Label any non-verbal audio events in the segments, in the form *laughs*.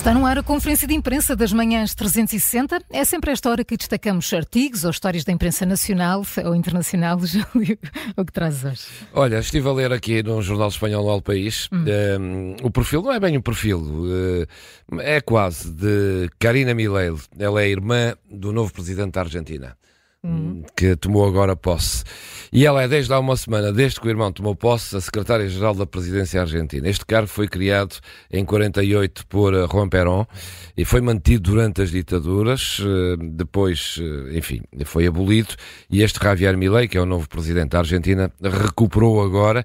Está no ar a conferência de imprensa das manhãs 360. É sempre esta hora que destacamos artigos ou histórias da imprensa nacional ou internacional. *laughs* Júlio, o que trazes hoje? Olha, estive a ler aqui no jornal espanhol Al País. Hum. Um, ehm, o perfil não é bem o perfil, uh, é quase de Karina Milei. Ela é irmã do novo presidente da Argentina. Hum. que tomou agora posse. E ela é, desde há uma semana, desde que o irmão tomou posse, a secretária-geral da presidência argentina. Este cargo foi criado em 48 por eh, Juan Perón e foi mantido durante as ditaduras, eh, depois, eh, enfim, foi abolido, e este Javier Milei, que é o novo presidente da Argentina, recuperou agora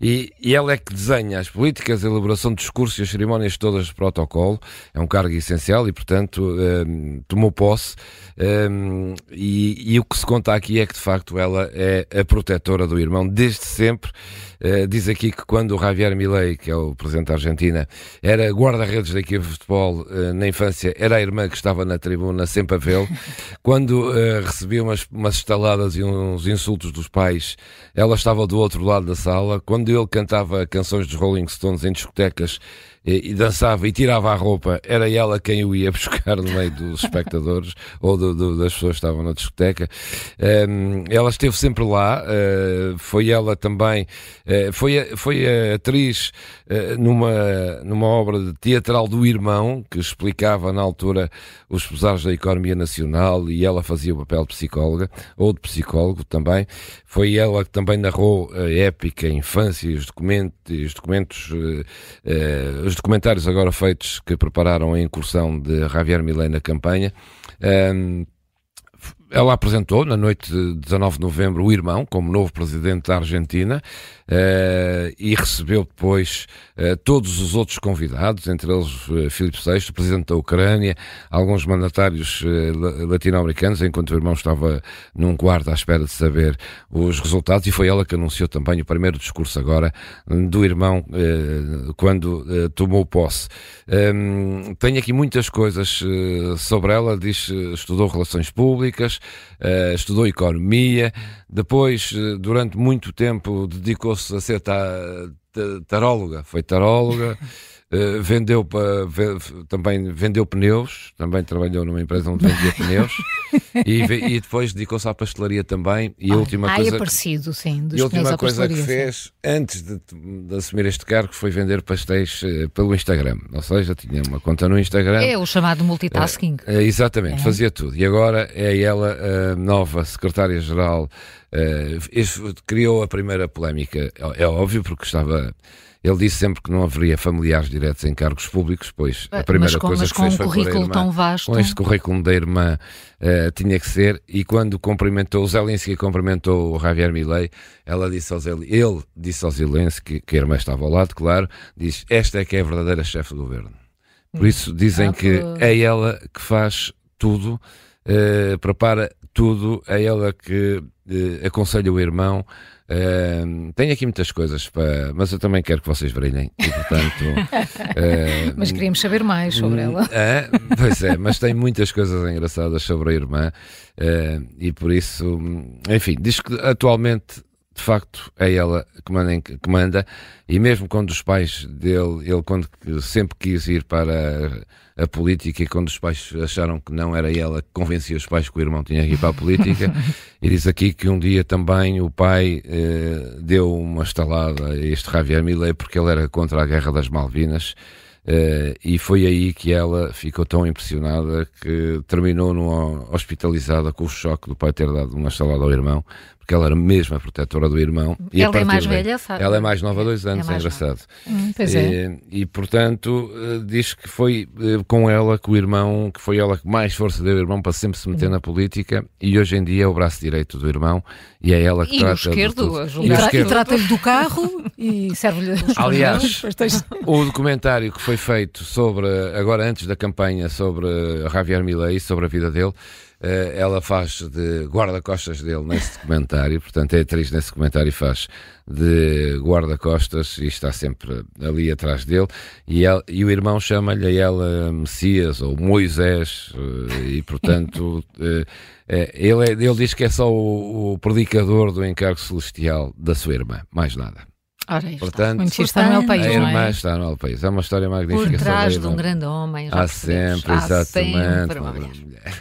e, e ela é que desenha as políticas, a elaboração de discursos e as cerimónias todas de protocolo. É um cargo essencial e, portanto, um, ehm, tomou posse. Um, ehm, e, e o que se conta aqui é que, de facto, ela é a protetora do irmão desde sempre. Uh, diz aqui que quando o Javier Milei, que é o presidente da Argentina, era guarda-redes da equipe de futebol uh, na infância, era a irmã que estava na tribuna sempre a vê-lo. *laughs* quando uh, recebia umas, umas estaladas e uns insultos dos pais, ela estava do outro lado da sala. Quando quando ele cantava canções dos Rolling Stones em discotecas e, dançava e tirava a roupa, era ela quem o ia *laughs* buscar no meio dos espectadores *laughs* ou do, do, das pessoas que estavam na discoteca. Um, ela esteve sempre lá, uh, foi ela também, uh, foi, foi a atriz uh, numa, numa obra teatral do irmão, que explicava na altura os pesares da economia nacional e ela fazia o papel de psicóloga, ou de psicólogo também. Foi ela que também narrou a épica infância e os documentos, os documentos os documentários agora feitos que prepararam a incursão de Javier Milei na campanha. Um, ela apresentou na noite de 19 de novembro o irmão como novo presidente da Argentina uh, e recebeu depois uh, todos os outros convidados, entre eles uh, Filipe VI, presidente da Ucrânia, alguns mandatários latino-americanos, enquanto o irmão estava num quarto à espera de saber os resultados e foi ela que anunciou também o primeiro discurso agora do irmão quando tomou posse. Um, tenho aqui muitas coisas sobre ela, diz estudou relações públicas, estudou economia, depois, durante muito tempo, dedicou-se a ser taróloga, foi taróloga. Uh, *laughs* vendeu para também vendeu pneus, também trabalhou numa empresa onde vendia pneus e, e, depois dedicou-se à pastelaria também. E a última ah, coisa, é parecido, sim. Dos e a última coisa que fez antes de, de, assumir este cargo foi vender pastéis uh, pelo Instagram. Ou seja, tinha uma conta no Instagram. É o chamado multitasking. Uh, exatamente, é. fazia tudo. E agora é ela a nova secretária-geral. criou a primeira polémica, é, é óbvio, porque estava ele disse sempre que não haveria familiares diretos em cargos públicos, pois a primeira com, coisa que fez foi um currículo irmã, tão vasto. com este currículo da irmã uh, tinha que ser, e quando cumprimentou, o Zelensky cumprimentou o Javier Milei, ela disse ao Zelensky, ele disse ao Zelensky, que a irmã estava ao lado, claro, diz, esta é que é a verdadeira chefe do governo. Por isso dizem ah, que é ela que faz tudo, uh, prepara tudo, é ela que uh, aconselha o irmão, Uh, tenho aqui muitas coisas, para, mas eu também quero que vocês brilhem. E, portanto, uh, *laughs* mas queríamos saber mais sobre ela. Uh, *laughs* pois é, mas tem muitas coisas engraçadas sobre a irmã eh, e por isso, enfim, diz que atualmente de facto é ela que manda, que manda, e mesmo quando os pais dele, ele quando sempre quis ir para a, a, política e quando os pais acharam que não era ela que convencia os pais que o irmão tinha que ir para a política, *laughs* e diz aqui que um dia também o pai eh, deu uma estalada a este Javier Milei porque ele era contra a guerra das Malvinas, Uh, e foi aí que ela ficou tão impressionada que terminou numa hospitalizada com o choque do pai ter dado uma estalada ao irmão, porque ela era mesmo a protetora do irmão. E ela é mais daí, velha, sabe? Ela é mais nova há dois é anos, é, é engraçado. Hum, pois é. E, e, portanto, eh, diz que foi eh, com ela que o irmão, que foi ela que mais força deu ao irmão para sempre se meter hum. na política e hoje em dia é o braço direito do irmão e é ela que e trata. esquerdo, e, tra e trata-lhe do carro e serve-lhe. Aliás, *laughs* o documentário que foi feito sobre, agora antes da campanha, sobre Javier Milei, sobre a vida dele ela faz de guarda-costas dele nesse documentário, portanto é atriz nesse documentário e faz de guarda-costas e está sempre ali atrás dele. E, ela, e o irmão chama-lhe a ela Messias ou Moisés, eh, e portanto *laughs* eh, ele, é, ele diz que é só o, o predicador do encargo celestial da sua irmã, mais nada. Ora, está. Portanto, Muito está no El País, a irmã é? está no El País. É uma história magnífica. Por trás de um grande homem. Há sempre, exatamente. Sempre, uma mulher.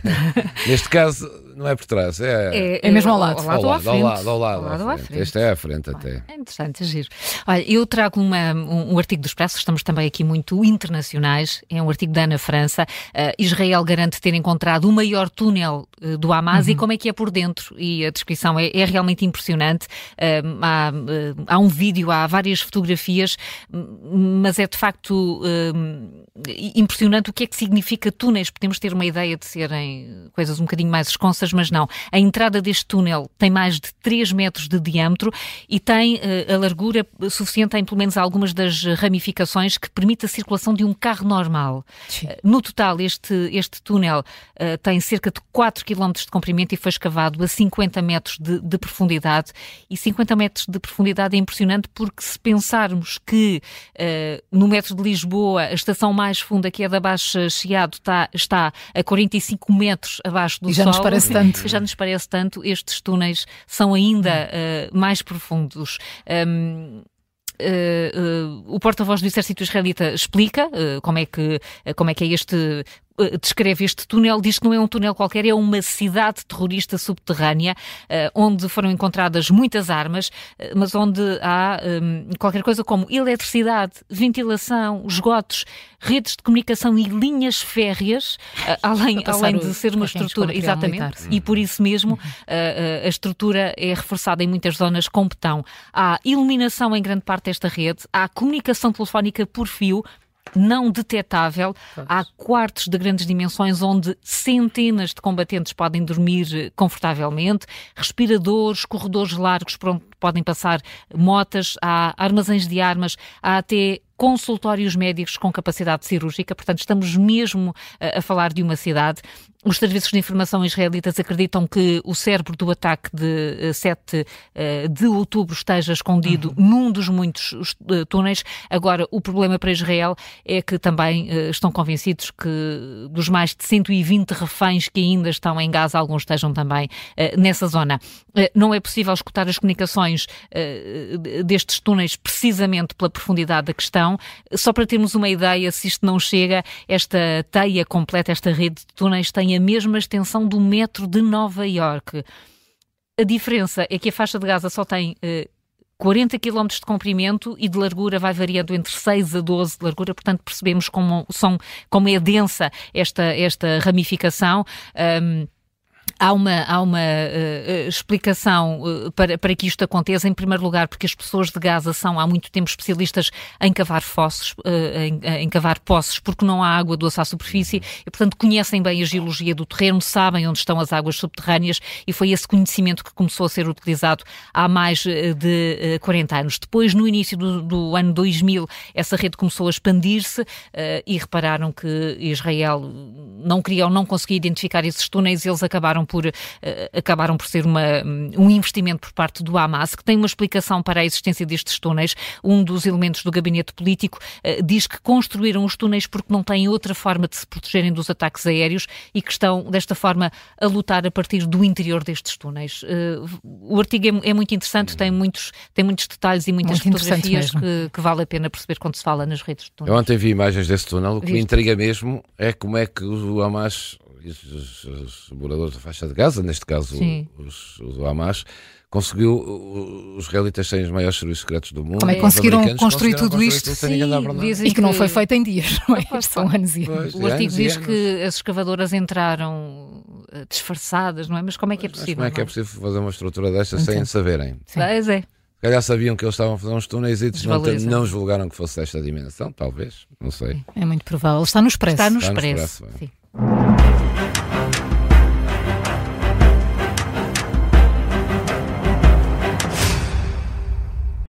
*laughs* Neste caso, não é por trás, é, é, é mesmo ao lado. Ao lado, ao lado, ao lado, ao lado. Este é à frente até. É interessante, é giro. Olha, eu trago uma, um, um, artigo do Expresso, estamos também aqui muito internacionais, é um artigo da Ana França. Uh, Israel garante ter encontrado o maior túnel uh, do Hamas uhum. e como é que é por dentro. E a descrição é, é realmente impressionante. Uh, há, há, um vídeo, há várias fotografias, mas é de facto impressionante o que é que significa túneis. Podemos ter uma ideia de serem coisas um bocadinho mais esconsas mas não. A entrada deste túnel tem mais de 3 metros de diâmetro e tem uh, a largura suficiente em pelo menos algumas das ramificações que permite a circulação de um carro normal. Uh, no total, este, este túnel uh, tem cerca de 4 km de comprimento e foi escavado a 50 metros de, de, profundidade. E 50 metros de profundidade é impressionante porque se pensarmos que no metro de Lisboa a estação mais funda, que é da Baixa Chiado, está, está a 45 metros abaixo do e já solo. Nos parece tanto. Já nos parece tanto, estes túneis são ainda uh, mais profundos. Um, Uh, uh, o porta-voz do Exército Israelita explica uh, como, é que, como é que é este eh, descreve este túnel, diz que não é um túnel qualquer, é uma cidade terrorista subterrânea, eh, onde foram encontradas muitas armas, eh, mas onde há qualquer coisa como eletricidade, ventilação, esgotos, redes de comunicação e linhas férreas, *laughs* além, além de ser uma estrutura. Exatamente. Militar, e por isso mesmo uhum. a estrutura é reforçada em muitas zonas com betão. Há iluminação em grande parte desta rede, há comunicação telefónica por fio, não detetável. Há quartos de grandes dimensões onde centenas de combatentes podem dormir eh, confortavelmente, respiradores, corredores largos por onde podem passar motas, há armazéns de armas, há até consultórios médicos com capacidade cirúrgica, portanto, estamos mesmo a, a falar de uma cidade. Os serviços de informação israelitas acreditam que o cérebro do ataque de 7 eh, eh, de outubro esteja escondido uhum. num dos muitos eh, túneis. Agora, o problema para Israel é que também estão convencidos que dos mais de 120 reféns que ainda estão em Gaza, alguns estejam também nessa zona. Não é possível escutar as comunicações destes túneis precisamente pela profundidade da questão. Só para termos uma ideia, se isto não chega, esta teia completa, esta rede de túneis tem a mesma extensão do metro de Nova Iorque. A diferença é que a faixa de Gaza só tem uh, 40 km de comprimento e de largura vai variando entre 6 a 12 de largura, portanto percebemos como, são, como é densa esta, esta ramificação. Um, Há uma, há uma uh, explicação uh, para, para que isto aconteça, em primeiro lugar, porque as pessoas de Gaza são há muito tempo especialistas em cavar fossos, uh, em, em, cavar poços, porque não há água doce à superfície e, portanto, conhecem bem a geologia do terreno, sabem onde estão as águas subterrâneas e foi esse conhecimento que começou a ser utilizado há mais de 40 anos. Depois, no início do, do ano 2000, essa rede começou a expandir-se e repararam que Israel não queria ou não conseguia identificar esses túneis, eles acabaram por, uh, acabaram por ser uma, um investimento por parte do Hamas, que tem uma explicação para a existência destes túneis. Um dos elementos do gabinete político uh, diz que construíram os túneis porque não têm outra forma de se protegerem dos ataques aéreos e que estão, desta forma, a lutar a partir do interior destes túneis. Uh, o artigo é, é, muito interessante, tem muitos, tem muitos detalhes e muitas muito fotografias que, que, vale a pena perceber quando se fala nas redes de túneis. Eu ontem vi imagens desse túnel, o que Viste? me intriga mesmo é como é que o Hamas os, os, moradores da faixa de Gaza, neste caso os, os, Hamas, conseguiu os israelitas têm os maiores serviços secretos do mundo. Como é que conseguiram construir tudo isto? Sim, e que não foi feito em dias, não é? São anos e anos. O artigo diz que as escavadoras entraram eh, disfarçadas, não é? Mas como é que é possível? Como é que é, é possível fazer uma estrutura desta sem saberem? Pois é. Se calhar sabiam que eles estavam a fazer uns túneis e não, não julgaram que fosse desta dimensão, talvez, não sei. É muito provável. Está no expresso. Está no expresso. Está no expresso